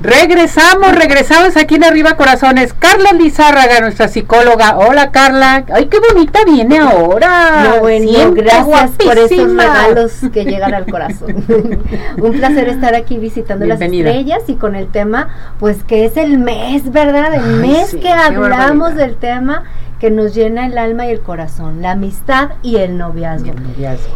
Regresamos, regresamos aquí en Arriba Corazones. Carla Lizárraga, nuestra psicóloga. Hola Carla. Ay, qué bonita viene ahora. No, bueno, gracias por esos regalos que llegan al corazón. Un placer estar aquí visitando las estrellas y con el tema, pues que es el mes, ¿verdad? El mes que hablamos del tema que nos llena el alma y el corazón, la amistad y el noviazgo.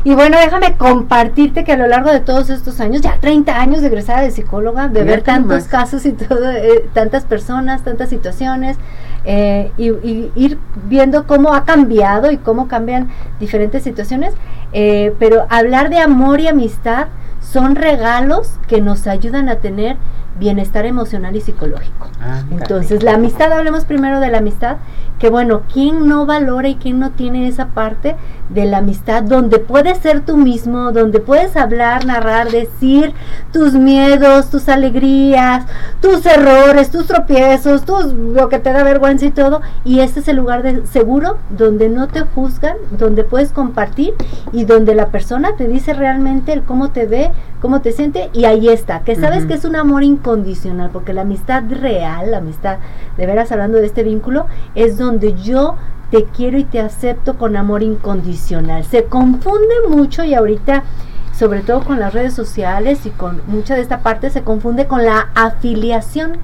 Y, bueno, déjame compartirte que a lo largo de todos estos años, ya 30 años de egresada de psicóloga, de ver tantos casos y todo, eh, tantas personas, tantas situaciones, eh, y, ir viendo cómo ha cambiado y cómo cambian diferentes situaciones, eh, pero hablar de amor y amistad son regalos que nos ayudan a tener bienestar emocional y psicológico. Ah, Entonces, la amistad, hablemos primero de la amistad, que bueno, ¿quién no valora y quién no tiene esa parte de la amistad donde puedes ser tú mismo, donde puedes hablar, narrar, decir tus miedos, tus alegrías, tus errores, tus tropiezos, tus, lo que te da vergüenza y todo, y este es el lugar de, seguro donde no te juzgan, donde puedes compartir y donde la persona te dice realmente el cómo te ve, cómo te siente y ahí está, que sabes que es un amor incondicional, porque la amistad real, la amistad de veras hablando de este vínculo, es donde yo te quiero y te acepto con amor incondicional. Se confunde mucho y ahorita sobre todo con las redes sociales y con mucha de esta parte se confunde con la afiliación.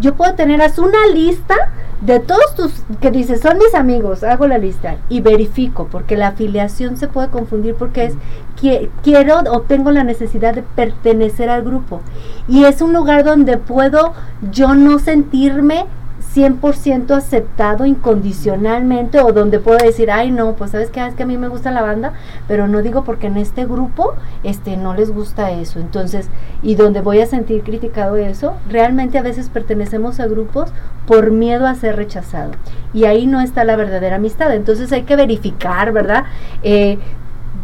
Yo puedo tener una lista de todos tus que dices son mis amigos, hago la lista y verifico porque la afiliación se puede confundir porque es que quiero o tengo la necesidad de pertenecer al grupo y es un lugar donde puedo yo no sentirme 100% aceptado incondicionalmente o donde puedo decir, ay no, pues sabes que es que a mí me gusta la banda, pero no digo porque en este grupo este no les gusta eso. Entonces, y donde voy a sentir criticado eso, realmente a veces pertenecemos a grupos por miedo a ser rechazado. Y ahí no está la verdadera amistad. Entonces hay que verificar, ¿verdad? Eh,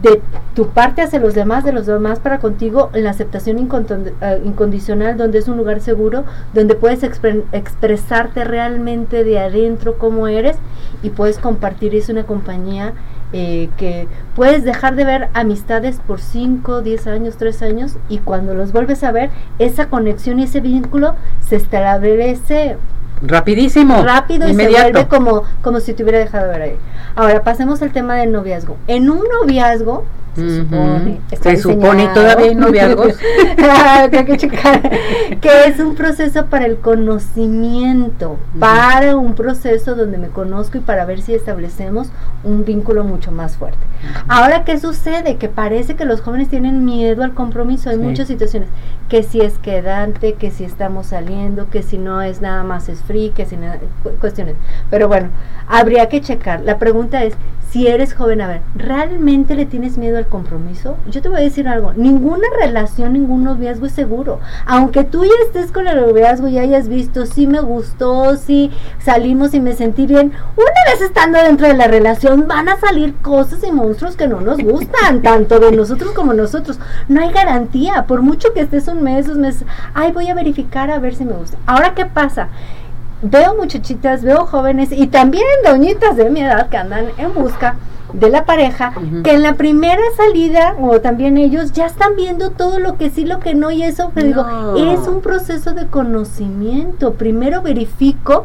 de tu parte hacia los demás, de los demás para contigo, en la aceptación eh, incondicional, donde es un lugar seguro, donde puedes expresarte realmente de adentro cómo eres y puedes compartir. Es una compañía eh, que puedes dejar de ver amistades por 5, 10 años, 3 años y cuando los vuelves a ver, esa conexión y ese vínculo se establece Rapidísimo. Rápido y se vuelve como, como si te hubiera dejado ver ahí. Ahora pasemos al tema del noviazgo. En un noviazgo, se supone, se supone todavía hay noviazgos. Ah, que checar. que es un proceso para el conocimiento, para un proceso donde me conozco y para ver si establecemos un vínculo mucho más fuerte. Ahora, ¿qué sucede? Que parece que los jóvenes tienen miedo al compromiso. Hay muchas situaciones. Que si es quedante, que si estamos saliendo, que si no es nada más es free, que si nada, cuestiones. Pero bueno, habría que checar. La pregunta es, si eres joven, a ver, ¿realmente le tienes miedo al compromiso? Yo te voy a decir algo, ninguna relación, ningún noviazgo es seguro. Aunque tú ya estés con el noviazgo y hayas visto, si me gustó, si salimos y me sentí bien, una vez estando dentro de la relación van a salir cosas y monstruos que no nos gustan, tanto de nosotros como nosotros. No hay garantía, por mucho que estés un mes, dos meses, ay, voy a verificar a ver si me gusta. Ahora, ¿qué pasa? Veo muchachitas, veo jóvenes y también doñitas de mi edad que andan en busca de la pareja, que en la primera salida, o también ellos, ya están viendo todo lo que sí, lo que no, y eso, pero digo, es un proceso de conocimiento. Primero verifico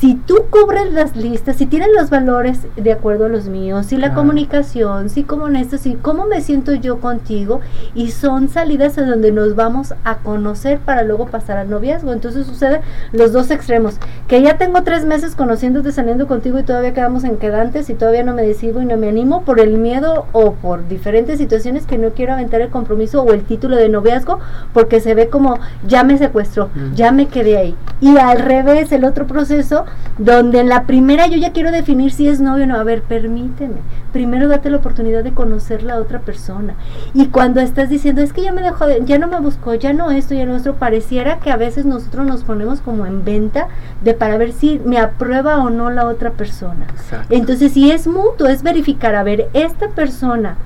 si tú cubres las listas, si tienes los valores de acuerdo a los míos, si la comunicación, si como honesto, si cómo me siento yo contigo, y son salidas a donde nos vamos a conocer para luego pasar al noviazgo. Entonces sucede los dos extremos, que ya tengo tres meses conociéndote, saliendo contigo y todavía quedamos en quedantes y todavía no me decido y no me animo por el miedo o por diferentes situaciones que no quiero aventar el compromiso o el título de noviazgo porque se ve como ya me secuestró, ya me quedé ahí. Y al revés, el otro proceso donde en la primera yo ya quiero definir si es novio o no. A ver, permíteme. Primero date la oportunidad de conocer la otra persona. Y cuando estás diciendo, es que ya me dejó, ya no me buscó, ya no esto, ya nuestro, pareciera que a veces nosotros nos ponemos como en venta de para ver si me aprueba o no la otra persona. Entonces, si es mutuo, es verificar, a ver, esta persona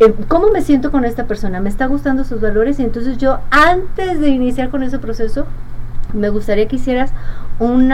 eh, ¿cómo me siento con esta persona? ¿Me está gustando sus valores? Y entonces yo, antes de iniciar con ese proceso, me gustaría que hicieras un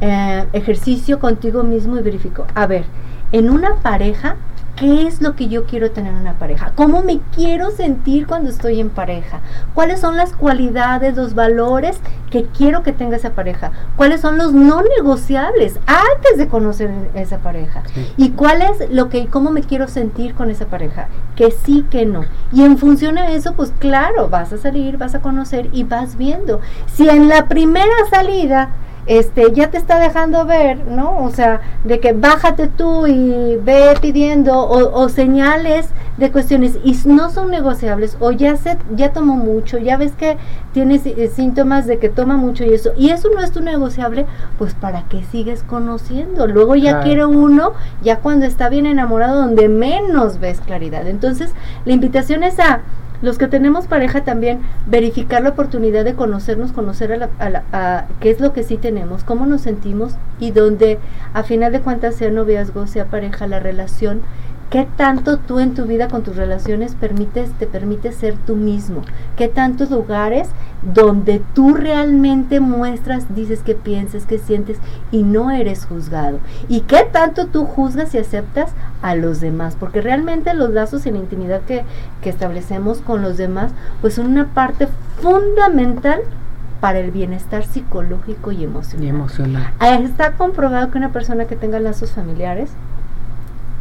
eh, ejercicio contigo mismo y verifico, a ver, en una pareja, ¿Qué es lo que yo quiero tener en una pareja? ¿Cómo me quiero sentir cuando estoy en pareja? ¿Cuáles son las cualidades, los valores que quiero que tenga esa pareja, cuáles son los no negociables antes de conocer esa pareja y cuál es lo que cómo me quiero sentir con esa pareja, que sí, que no. Y en función de eso, pues claro, vas a salir, vas a conocer y vas viendo. Si en la primera salida este, ya te está dejando ver, ¿no? O sea, de que bájate tú y ve pidiendo o, señales de cuestiones y no son negociables o ya se ya tomó mucho, ya ves que tienes eh, síntomas de que toma mucho y eso y eso no es tu negociable, pues para qué sigues conociendo. Luego ya quiere uno ya cuando está bien enamorado donde menos ves claridad. Entonces, la invitación es a los que tenemos pareja también, verificar la oportunidad de conocernos, conocer a, la, a, qué es lo que sí tenemos, cómo nos sentimos y donde a final de cuentas sea noviazgo, sea pareja, la relación ¿Qué tanto tú en tu vida con tus relaciones permites, te permites ser tú mismo? ¿Qué tantos lugares donde tú realmente muestras, dices que pienses, que sientes y no eres juzgado? ¿Y qué tanto tú juzgas y aceptas a los demás? Porque realmente los lazos y la intimidad que, que establecemos con los demás, pues son una parte fundamental para el bienestar psicológico y emocional. Y emocional. Está comprobado que una persona que tenga lazos familiares,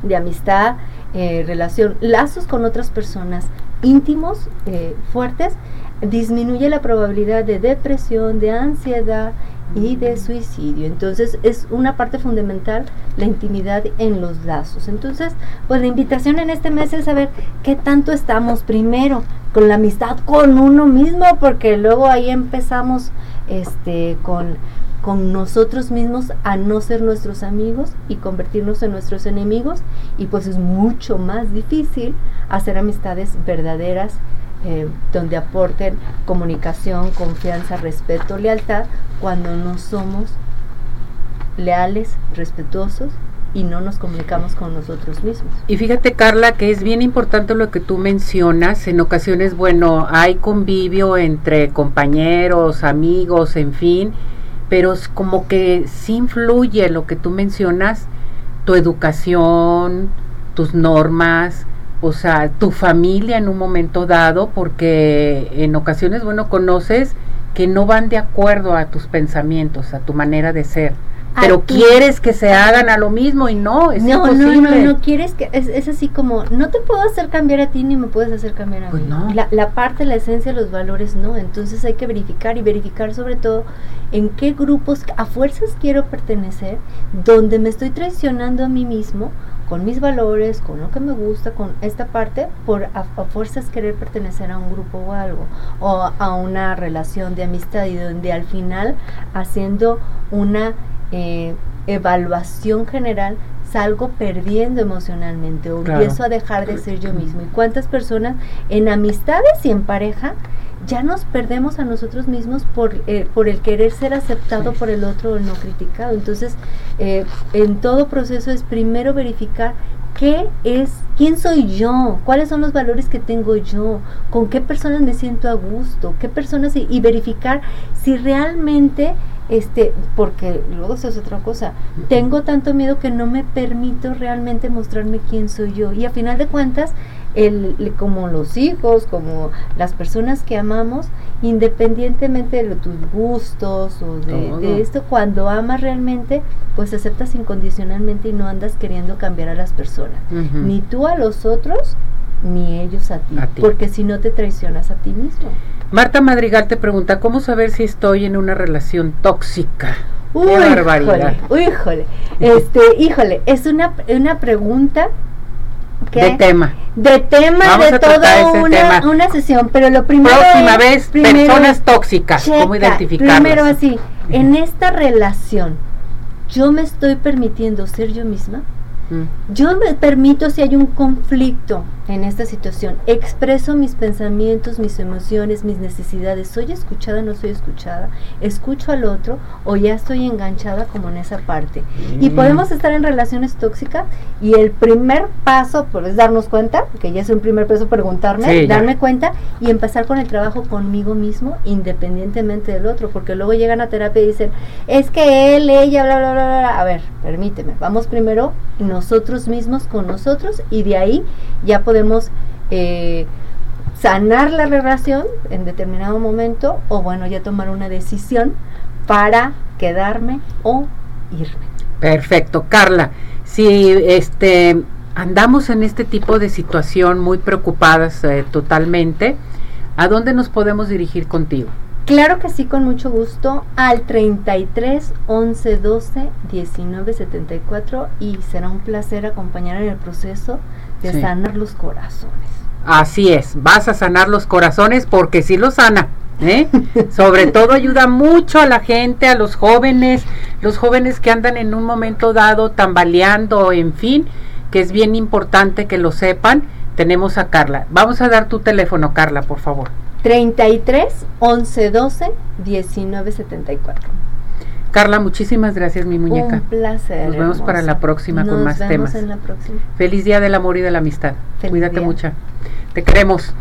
de amistad, eh, relación, lazos con otras personas íntimos, eh, fuertes, disminuye la probabilidad de depresión, de ansiedad y de suicidio. Entonces es una parte fundamental la intimidad en los lazos. Entonces, pues la invitación en este mes es saber qué tanto estamos primero con la amistad con uno mismo, porque luego ahí empezamos este con con nosotros mismos a no ser nuestros amigos y convertirnos en nuestros enemigos y pues es mucho más difícil hacer amistades verdaderas eh, donde aporten comunicación, confianza, respeto, lealtad cuando no somos leales, respetuosos y no nos comunicamos con nosotros mismos. Y fíjate Carla que es bien importante lo que tú mencionas, en ocasiones bueno, hay convivio entre compañeros, amigos, en fin, pero es como que sí influye lo que tú mencionas, tu educación, tus normas, o sea, tu familia en un momento dado, porque en ocasiones, bueno, conoces que no van de acuerdo a tus pensamientos, a tu manera de ser pero quieres que se hagan a lo mismo y no, es no, No, no, no, quieres que, es, así como, no te puedo hacer cambiar a ti ni me puedes hacer cambiar a pues mí. No. La, la parte, la esencia, los valores, no. Entonces hay que verificar y verificar sobre todo en qué grupos a fuerzas quiero pertenecer, donde me estoy traicionando a mí mismo con mis valores, con lo que me gusta, con esta parte, por a, a, fuerzas querer pertenecer a un grupo o algo, o a una relación de amistad y donde al final haciendo una eh, evaluación general salgo perdiendo emocionalmente o empiezo a dejar de ser yo mismo. ¿Y cuántas personas en amistades y en pareja ya nos perdemos a nosotros mismos por, eh, por el querer ser aceptado por el otro o no criticado? Entonces, eh, en todo proceso es primero verificar qué es, quién soy yo, cuáles son los valores que tengo yo, con qué personas me siento a gusto, qué personas y verificar si realmente este, porque luego eso es otra cosa. Tengo tanto miedo que no me permito realmente mostrarme quién soy yo. Y a final de cuentas, el, como los hijos, como las personas que amamos, independientemente de tus gustos o de, esto, cuando amas realmente, pues aceptas incondicionalmente y no andas queriendo cambiar a las personas. Ni tú a los otros, ni ellos a ti. Porque si no te traicionas a ti mismo. Marta Madrigal te pregunta, ¿cómo saber si estoy en una relación tóxica? Uy, barbaridad. híjole, este, híjole, es una, una pregunta de tema. De tema de toda una, una sesión, pero lo primero Próxima vez, personas tóxicas, ¿cómo identificarlas? Primero así, en esta relación, ¿yo me estoy permitiendo ser yo misma? Mm. Yo me permito si hay un conflicto en esta situación, expreso mis pensamientos, mis emociones, mis necesidades, soy escuchada, no soy escuchada, escucho al otro o ya estoy enganchada como en esa parte. Y mm. podemos estar en relaciones tóxicas y el primer paso pues, es darnos cuenta, que ya es un primer paso preguntarme, darme cuenta y empezar con el trabajo conmigo mismo independientemente del otro, porque luego llegan a terapia y dicen, es que él, ella, bla, bla, bla, bla. A ver, permíteme, vamos primero nosotros mismos con nosotros y de ahí ya podemos eh, sanar la relación en determinado momento o bueno, ya tomar una decisión para quedarme o irme. Perfecto, Carla. Si este andamos en este tipo de situación muy preocupadas eh, totalmente, ¿a dónde nos podemos dirigir contigo? Claro que sí, con mucho gusto, al 33 11 12 19 74 y será un placer acompañar en el proceso de sanar los corazones. Así es, vas a sanar los corazones porque sí los sana. ¿eh? Sobre todo ayuda mucho a la gente, a los jóvenes, los jóvenes que andan en un momento dado tambaleando, en fin, que es bien importante que lo sepan. Tenemos a Carla. Vamos a dar tu teléfono, Carla, por favor. 33 11 12 19 74. Carla, muchísimas gracias, mi muñeca. Un placer. Nos vemos para la próxima con más vemos temas. En la próxima. Feliz Día del Amor y de la Amistad. Cuídate mucho. Te queremos.